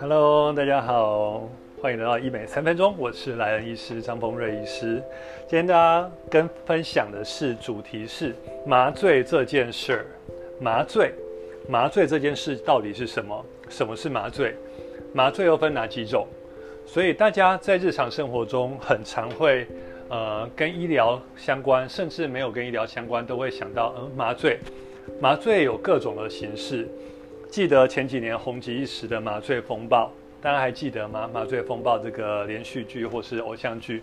Hello，大家好，欢迎来到医美三分钟，我是莱恩医师张丰瑞医师。今天大家跟分享的是主题是麻醉这件事。麻醉，麻醉这件事到底是什么？什么是麻醉？麻醉又分哪几种？所以大家在日常生活中很常会，呃，跟医疗相关，甚至没有跟医疗相关，都会想到，嗯，麻醉。麻醉有各种的形式。记得前几年红极一时的麻醉风暴，大家还记得吗？麻醉风暴这个连续剧或是偶像剧，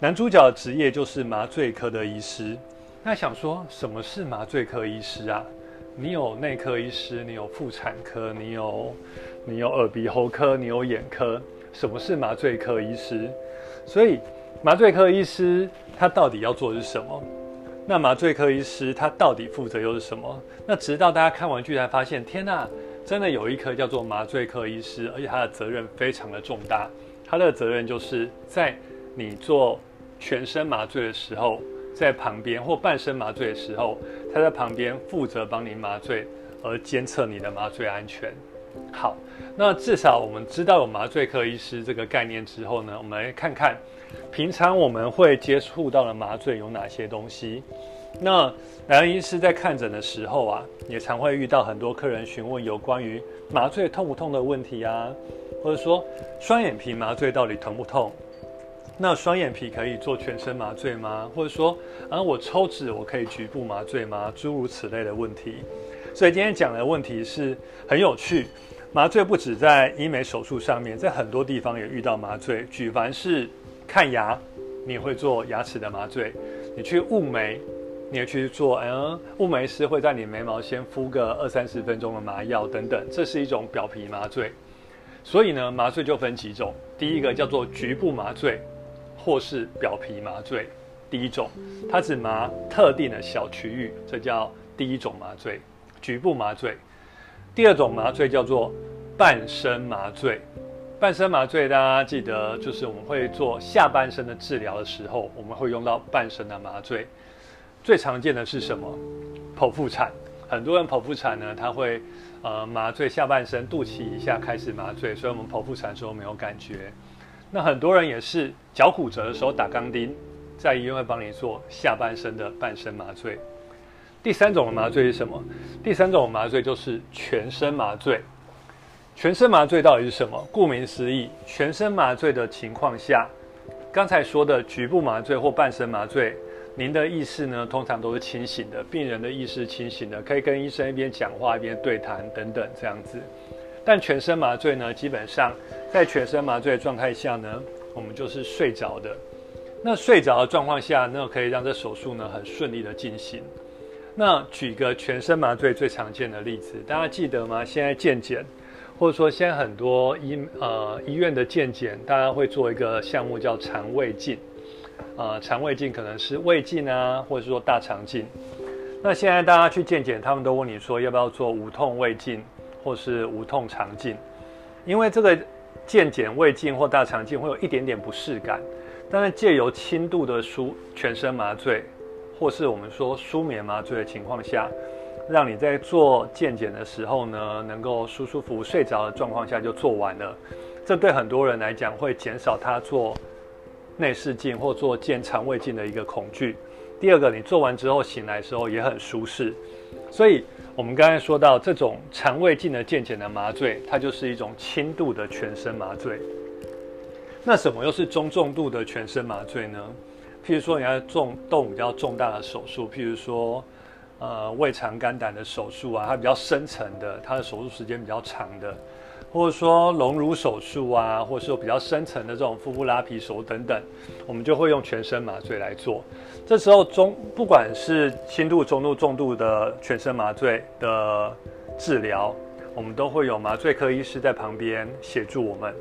男主角的职业就是麻醉科的医师。那想说，什么是麻醉科医师啊？你有内科医师，你有妇产科，你有你有耳鼻喉科，你有眼科，什么是麻醉科医师？所以麻醉科医师他到底要做的是什么？那麻醉科医师他到底负责又是什么？那直到大家看完剧才发现，天呐，真的有一科叫做麻醉科医师，而且他的责任非常的重大。他的责任就是在你做全身麻醉的时候，在旁边或半身麻醉的时候，他在旁边负责帮你麻醉，而监测你的麻醉安全。好，那至少我们知道有麻醉科医师这个概念之后呢，我们来看看。平常我们会接触到的麻醉有哪些东西？那莱恩医师在看诊的时候啊，也常会遇到很多客人询问有关于麻醉痛不痛的问题啊，或者说双眼皮麻醉到底疼不痛？那双眼皮可以做全身麻醉吗？或者说啊，我抽脂我可以局部麻醉吗？诸如此类的问题。所以今天讲的问题是很有趣，麻醉不止在医美手术上面，在很多地方也遇到麻醉，举凡是。看牙，你会做牙齿的麻醉；你去雾眉，你也去做。嗯，雾眉师会在你眉毛先敷个二三十分钟的麻药等等，这是一种表皮麻醉。所以呢，麻醉就分几种。第一个叫做局部麻醉，或是表皮麻醉。第一种，它只麻特定的小区域，这叫第一种麻醉，局部麻醉。第二种麻醉叫做半身麻醉。半身麻醉，大家记得，就是我们会做下半身的治疗的时候，我们会用到半身的麻醉。最常见的是什么？剖腹产。很多人剖腹产呢，他会呃麻醉下半身，肚脐以下开始麻醉，所以我们剖腹产的时候没有感觉。那很多人也是脚骨折的时候打钢钉，在医院会帮你做下半身的半身麻醉。第三种麻醉是什么？第三种麻醉就是全身麻醉。全身麻醉到底是什么？顾名思义，全身麻醉的情况下，刚才说的局部麻醉或半身麻醉，您的意识呢通常都是清醒的，病人的意识清醒的，可以跟医生一边讲话一边对谈等等这样子。但全身麻醉呢，基本上在全身麻醉状态下呢，我们就是睡着的。那睡着的状况下，那可以让这手术呢很顺利的进行。那举个全身麻醉最常见的例子，大家记得吗？现在健检。或者说，现在很多医呃医院的健检，大家会做一个项目叫肠胃镜，呃，肠胃镜可能是胃镜啊，或者是说大肠镜。那现在大家去健检，他们都问你说要不要做无痛胃镜或是无痛肠镜，因为这个健检胃镜或大肠镜会有一点点不适感，但是借由轻度的舒全身麻醉，或是我们说舒眠麻醉的情况下。让你在做健检的时候呢，能够舒舒服服睡着的状况下就做完了。这对很多人来讲会减少他做内视镜或做健肠胃镜的一个恐惧。第二个，你做完之后醒来的时候也很舒适。所以，我们刚才说到这种肠胃镜的健检的麻醉，它就是一种轻度的全身麻醉。那什么又是中重度的全身麻醉呢？譬如说，你要重动比较重大的手术，譬如说。呃，胃肠肝胆的手术啊，它比较深层的，它的手术时间比较长的，或者说隆乳手术啊，或者说比较深层的这种腹部拉皮手等等，我们就会用全身麻醉来做。这时候中不管是轻度、中度、重度的全身麻醉的治疗，我们都会有麻醉科医师在旁边协助我们。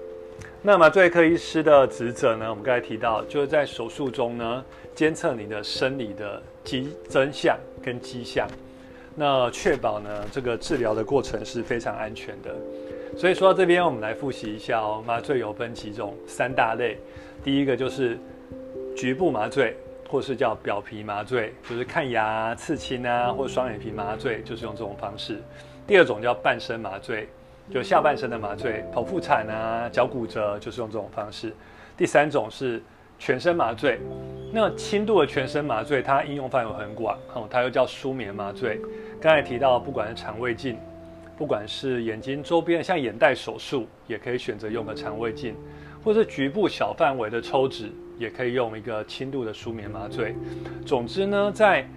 那麻醉科医师的职责呢，我们刚才提到，就是在手术中呢，监测你的生理的迹真相。跟迹象，那确保呢这个治疗的过程是非常安全的。所以说到这边，我们来复习一下哦。麻醉有分几种，三大类。第一个就是局部麻醉或是叫表皮麻醉，就是看牙、刺青啊，或双眼皮麻醉，就是用这种方式。第二种叫半身麻醉，就下半身的麻醉，剖腹产啊、脚骨折，就是用这种方式。第三种是全身麻醉，那轻度的全身麻醉，它应用范围很广，哦，它又叫舒眠麻醉。刚才提到，不管是肠胃镜，不管是眼睛周边，像眼袋手术，也可以选择用个肠胃镜，或是局部小范围的抽脂，也可以用一个轻度的舒眠麻醉。总之呢，在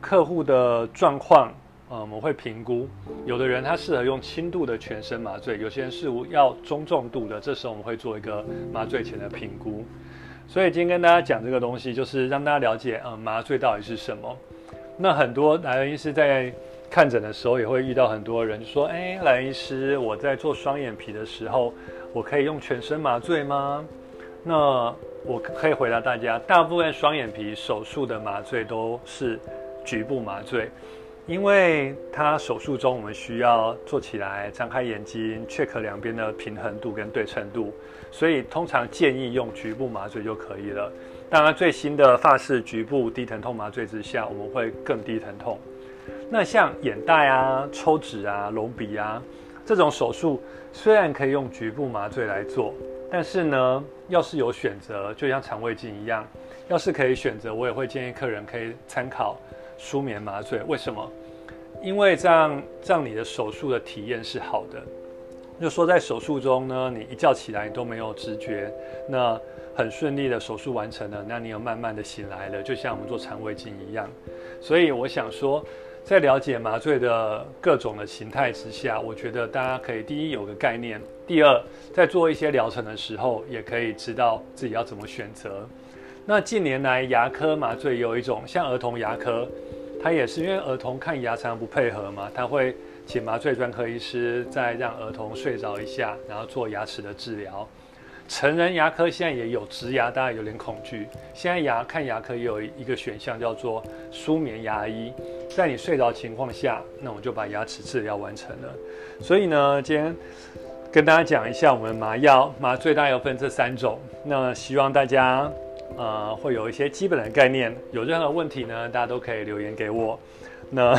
客户的状况，呃，我们会评估，有的人他适合用轻度的全身麻醉，有些人是要中重度的，这时候我们会做一个麻醉前的评估。所以今天跟大家讲这个东西，就是让大家了解，呃，麻醉到底是什么。那很多来医师在看诊的时候，也会遇到很多人说：“哎，来医师，我在做双眼皮的时候，我可以用全身麻醉吗？”那我可以回答大家，大部分双眼皮手术的麻醉都是局部麻醉。因为它手术中我们需要做起来，张开眼睛，check 两边的平衡度跟对称度，所以通常建议用局部麻醉就可以了。当然，最新的发式局部低疼痛麻醉之下，我们会更低疼痛。那像眼袋啊、抽脂啊、隆鼻啊这种手术，虽然可以用局部麻醉来做，但是呢，要是有选择，就像肠胃镜一样，要是可以选择，我也会建议客人可以参考。舒眠麻醉为什么？因为这样这样你的手术的体验是好的。就说在手术中呢，你一觉起来你都没有知觉，那很顺利的手术完成了，那你有慢慢的醒来了，就像我们做肠胃镜一样。所以我想说，在了解麻醉的各种的形态之下，我觉得大家可以第一有个概念，第二在做一些疗程的时候，也可以知道自己要怎么选择。那近年来牙科麻醉有一种像儿童牙科，它也是因为儿童看牙常常不配合嘛，他会请麻醉专科医师再让儿童睡着一下，然后做牙齿的治疗。成人牙科现在也有植牙，大家有点恐惧。现在牙看牙科也有一个选项叫做舒眠牙医，在你睡着情况下，那我就把牙齿治疗完成了。所以呢，今天跟大家讲一下我们麻药麻醉大概有分这三种，那希望大家。呃，会有一些基本的概念。有任何问题呢，大家都可以留言给我。那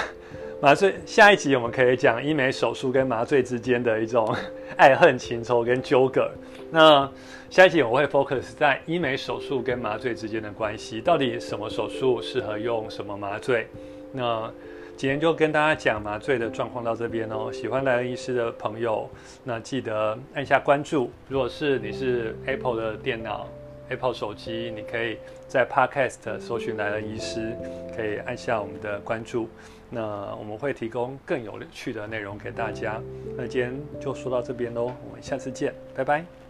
麻醉下一集我们可以讲医美手术跟麻醉之间的一种爱恨情仇跟纠葛。那下一集我会 focus 在医美手术跟麻醉之间的关系，到底什么手术适合用什么麻醉？那今天就跟大家讲麻醉的状况到这边哦。喜欢莱恩医师的朋友，那记得按下关注。如果是你是 Apple 的电脑。Apple 手机，你可以在 Podcast 搜寻来了医师，可以按下我们的关注，那我们会提供更有趣的内容给大家。那今天就说到这边喽，我们下次见，拜拜。